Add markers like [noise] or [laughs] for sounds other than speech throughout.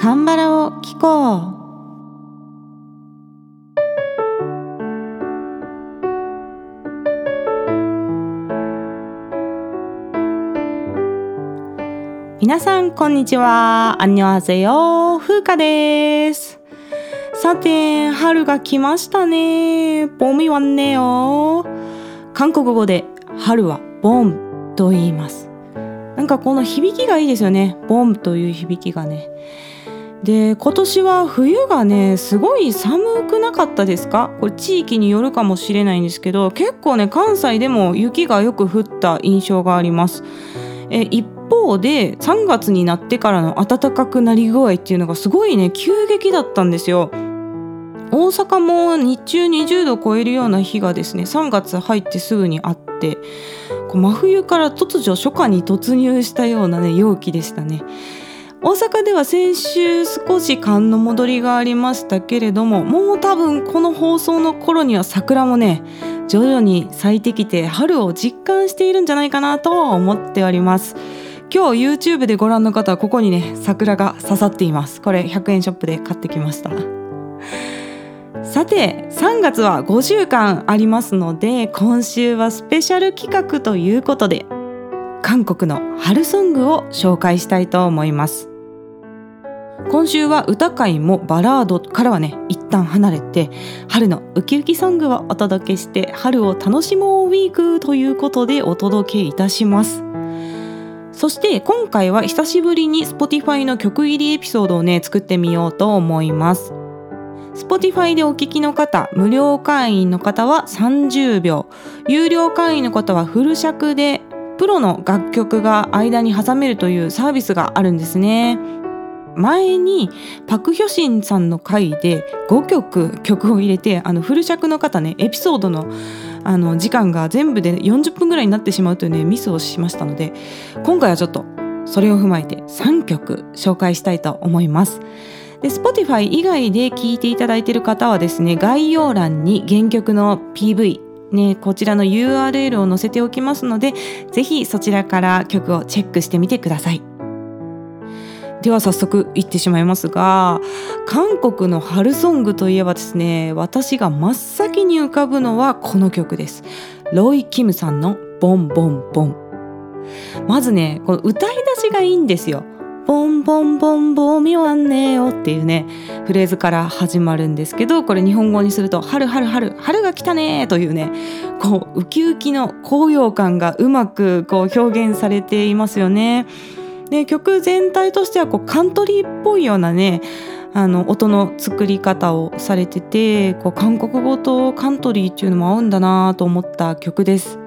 カンバラを聞こう皆さんこんにちは。アンニョアゼヨ風花です。さて、春が来ましたね。ボミワンネよ。韓国語で春はボンと言います。なんかこの響きがいいですよね。ボンという響きがね。で今年は冬がねすごい寒くなかったですか？これ地域によるかもしれないんですけど結構ね関西でも雪がよく降った印象があります。え一方で3月になってからの暖かくなり具合っていうのがすごいね急激だったんですよ。大阪も日中20度超えるような日がですね3月入ってすぐにあってこう真冬から突如初夏に突入したようなね陽気でしたね。大阪では先週少し寒の戻りがありましたけれどももう多分この放送の頃には桜もね徐々に咲いてきて春を実感しているんじゃないかなと思っております。今日 YouTube でご覧の方はここにね桜が刺さっています。これ100円ショップで買ってきました。さて3月は5週間ありますので今週はスペシャル企画ということで韓国の春ソングを紹介したいと思います。今週は歌会もバラードからはね一旦離れて春のウキウキソングをお届けして春を楽しもうウィークということでお届けいたします。そして今回は久しぶりに Spotify の曲入りエピソードをね作ってみようと思います。Spotify でお聞きの方無料会員の方は30秒。有料会員の方はフル尺でプロの楽曲が間に挟めるというサービスがあるんですね前にパク・ヒョシンさんの回で5曲曲を入れてあのフル尺の方ねエピソードのあの時間が全部で40分ぐらいになってしまうというねミスをしましたので今回はちょっとそれを踏まえて3曲紹介したいと思います。で Spotify 以外で聴いていただいている方はですね概要欄に原曲の PV ね、こちらの URL を載せておきますのでぜひそちらから曲をチェックしてみてください。では早速いってしまいますが韓国の春ソングといえばですね私が真っ先に浮かぶのはこの曲です。ロイ・キムさんのボンボンボン。まずねこの歌い出しがいいんですよ。ボンボンボンミワンネよっていうねフレーズから始まるんですけどこれ日本語にすると春春春春が来たねというねこうウキウキの高揚感がうまくこう表現されていますよね。で曲全体としてはこうカントリーっぽいようなねあの音の作り方をされててこう韓国語とカントリーっていうのも合うんだなと思った曲です。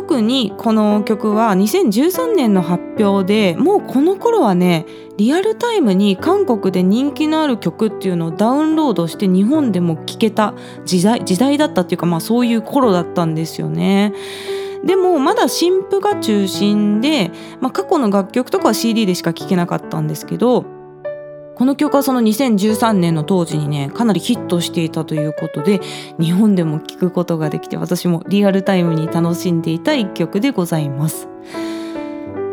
特にこの曲は2013年の発表でもうこの頃はねリアルタイムに韓国で人気のある曲っていうのをダウンロードして日本でも聴けた時代時代だったっていうかまあそういう頃だったんですよね。でもまだ新譜が中心で、まあ、過去の楽曲とかは CD でしか聴けなかったんですけどこの曲はその2013年の当時にねかなりヒットしていたということで日本でも聴くことができて私もリアルタイムに楽しんでいた一曲でございます。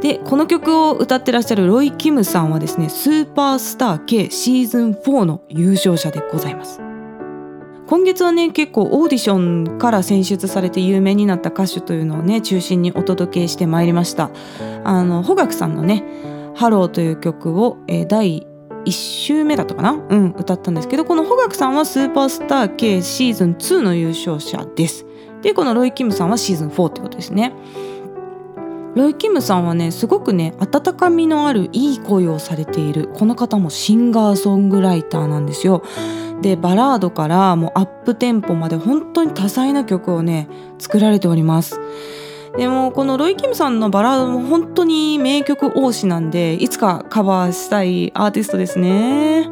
でこの曲を歌ってらっしゃるロイ・キムさんはですねスーパースター K シーズン4の優勝者でございます。今月はね結構オーディションから選出されて有名になった歌手というのをね中心にお届けしてまいりましたあのホ・ガクさんのね「Hello」という曲を、えー、第1週目だったかな？うん歌ったんですけどこのホ・ガクさんはスーパースター K シーズン2の優勝者です。でこのロイ・キムさんはシーズン4ってことですね。ロイ・キムさんはねすごくね温かみのあるいい声をされているこの方もシンガーソングライターなんですよ。でバラードからもうアップテンポまで本当に多彩な曲をね作られております。でもこのロイ・キムさんのバラードも本当に名曲多しなんでいつかカバーしたいアーティストですね。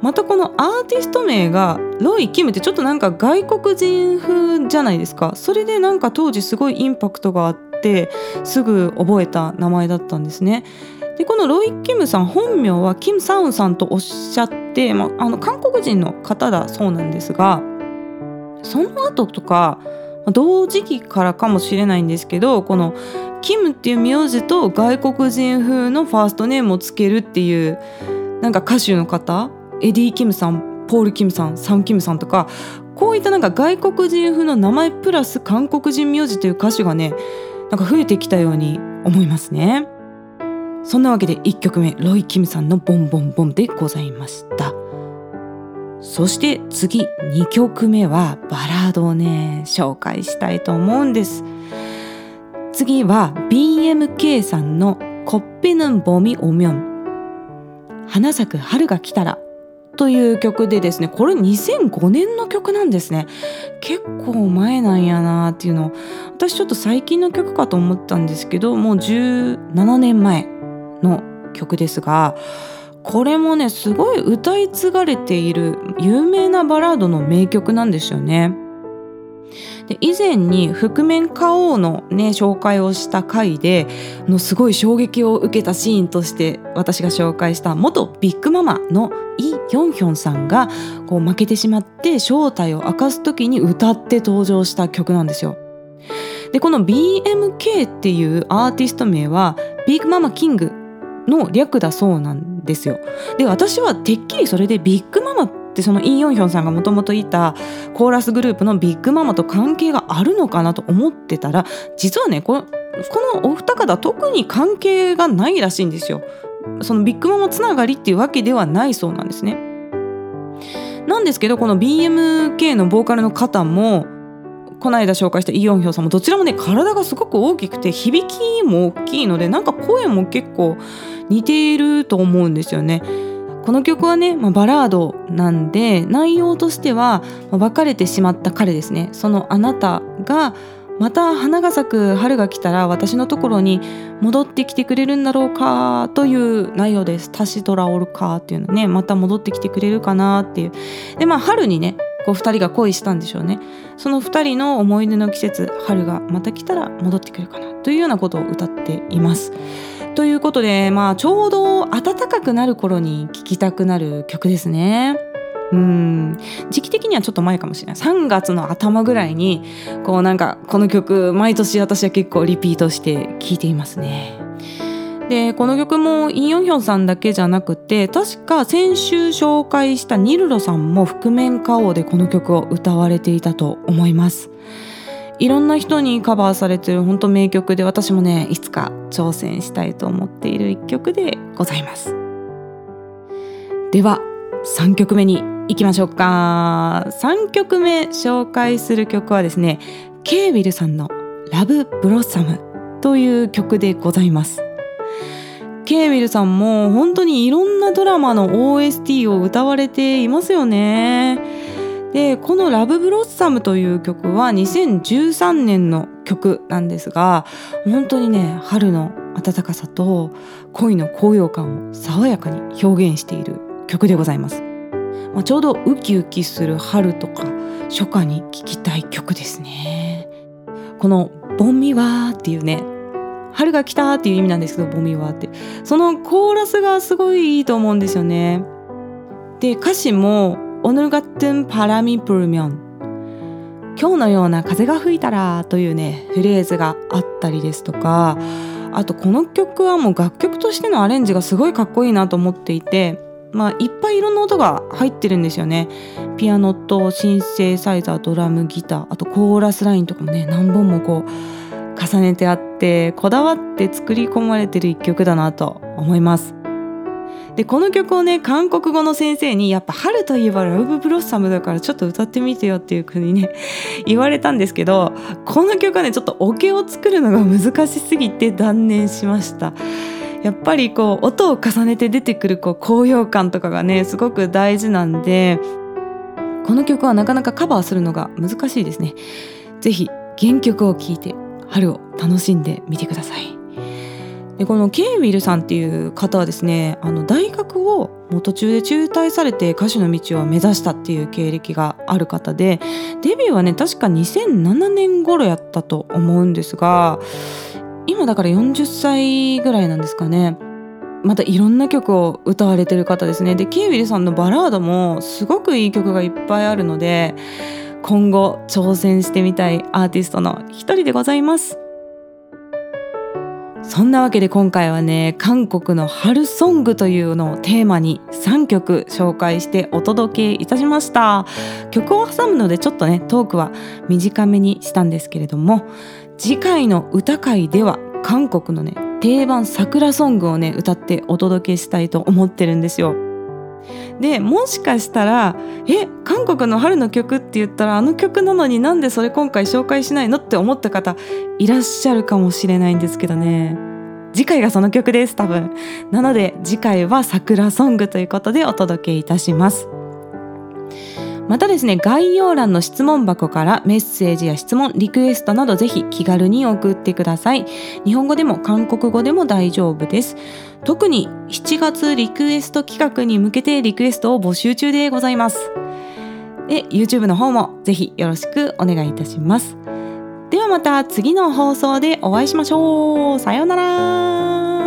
またこのアーティスト名がロイ・キムってちょっとなんか外国人風じゃないですか。それでなんか当時すごいインパクトがあってすぐ覚えた名前だったんですね。でこのロイ・キムさん本名はキム・サウンさんとおっしゃって、まあ、あの韓国人の方だそうなんですがその後とか同時期からかもしれないんですけどこのキムっていう名字と外国人風のファーストネームをつけるっていうなんか歌手の方エディ・キムさんポール・キムさんサン・キムさんとかこういったなんか外国人風の名前プラス韓国人名字という歌手がねなんか増えてきたように思いますね。そんなわけで1曲目ロイ・キムさんのボンボンボンでございました。そして次2曲目はバラードをね紹介したいと思うんです。次は BMK さんのコッペヌンボミオミョン花咲く春が来たらという曲でですねこれ2005年の曲なんですね。結構前なんやなーっていうのを。私ちょっと最近の曲かと思ったんですけどもう17年前の曲ですがこれもねすごい歌い継がれている有名なバラードの名曲なんですよね。で以前に覆面花王のね紹介をした回でのすごい衝撃を受けたシーンとして私が紹介した元ビッグママのイ・ヨンヒョンさんがこう負けてしまって正体を明かす時に歌って登場した曲なんですよ。でこの BMK っていうアーティスト名はビッグママキングの略だそうなんですよ。で私はてっきりそれでビッグママってそのイ・ヨンヒョンさんがもともといたコーラスグループのビッグママと関係があるのかなと思ってたら実はねこのこのお二方特に関係がないらしいんですよ。そのビッグママつながりっていうわけではないそうなんですね。なんですけどこの BMK のボーカルの方もこの間紹介したイ・ヨンヒョンさんもどちらもね体がすごく大きくて響きも大きいのでなんか声も結構似ていると思うんですよね。この曲はね、まあ、バラードなんで内容としては、まあ、別れてしまった彼ですね。そのあなたがまた花が咲く春が来たら私のところに戻ってきてくれるんだろうかという内容です「タシトラオルカ」っていうのねまた戻ってきてくれるかなっていう。でまあ春にねこう2人が恋したんでしょうねその2人の思い出の季節春がまた来たら戻ってくるかなというようなことを歌っています。ということで、まあ、ちょうど暖かくなる頃に聴きたくなる曲ですね。うん時期的にはちょっと前かもしれない3月の頭ぐらいにこうなんかこの曲毎年私は結構リピートして聴いていますね。でこの曲もイ・ヨンヒョンさんだけじゃなくて確か先週紹介したニルロさんも覆面歌王でこの曲を歌われていたと思います。いろんな人にカバーされてる本当名曲で私もねいつか挑戦したいと思っている一曲でございます。では3曲目に行きましょうか。3曲目紹介する曲はですねケイビルさんの「ラブ・ブロッサム」という曲でございます。ケイビルさんも本当にいろんなドラマの OST を歌われていますよね。でこの「ラブ・ブロッサム」という曲は2013年の曲なんですが本当にね春の暖かさと恋の高揚感を爽やかに表現している曲でございます、まあ、ちょうどウキウキする春とか初夏に聴きたい曲ですね。この「ボンミワー」っていうね春が来たっていう意味なんですけどボンミワーって。そのコーラスがすごいいいと思うんですよねで歌詞も오늘같은바람이불면今日のような風が吹いたらというねフレーズがあったりですとかあとこの曲はもう楽曲としてのアレンジがすごいかっこいいなと思っていてまあいっぱいいろんな音が入ってるんですよねピアノとシンセサイザードラムギターあとコーラスラインとかもね何本もこう 重ねてあってこだわって作り込まれてる一曲だなと思います。でこの曲をね韓国語の先生にやっぱ春といえばラブブロッサムだからちょっと歌ってみてよっていう風にね [laughs] 言われたんですけどこの曲はねちょっとオケを作るのが難しすぎて断念しました。やっぱりこう音を重ねて出てくるこう高揚感とかがねすごく大事なんでこの曲はなかなかカバーするのが難しいですね。是非原曲を聴いて春を楽しんでみてください。でこのケイウィルさんっていう方はですねあの大学を途中で中退されて歌手の道を目指したっていう経歴がある方でデビューはね確か2007年頃やったと思うんですが今だから40歳ぐらいなんですかね。またいろんな曲を歌われてる方ですね。でケイウィルさんのバラードもすごくいい曲がいっぱいあるので今後挑戦してみたいアーティストの一人でございます。そんなわけで今回はね韓国の春ソングというのをテーマに3曲紹介してお届けいたしました。曲を挟むのでちょっとねトークは短めにしたんですけれども次回の歌会では韓国のね定番桜ソングをね歌ってお届けしたいと思ってるんですよ。でもしかしたら「え韓国の春の曲って言ったらあの曲なのになんでそれ今回紹介しないの?」って思った方いらっしゃるかもしれないんですけどね次回がその曲です多分なので次回は桜ソングということでお届けいたしますまたですね概要欄の質問箱からメッセージや質問リクエストなどぜひ気軽に送ってください。日本語でも韓国語でも大丈夫です。特に7月リクエスト企画に向けてリクエストを募集中でございます。で YouTube の方もぜひよろしくお願いいたします。ではまた次の放送でお会いしましょう。さようなら。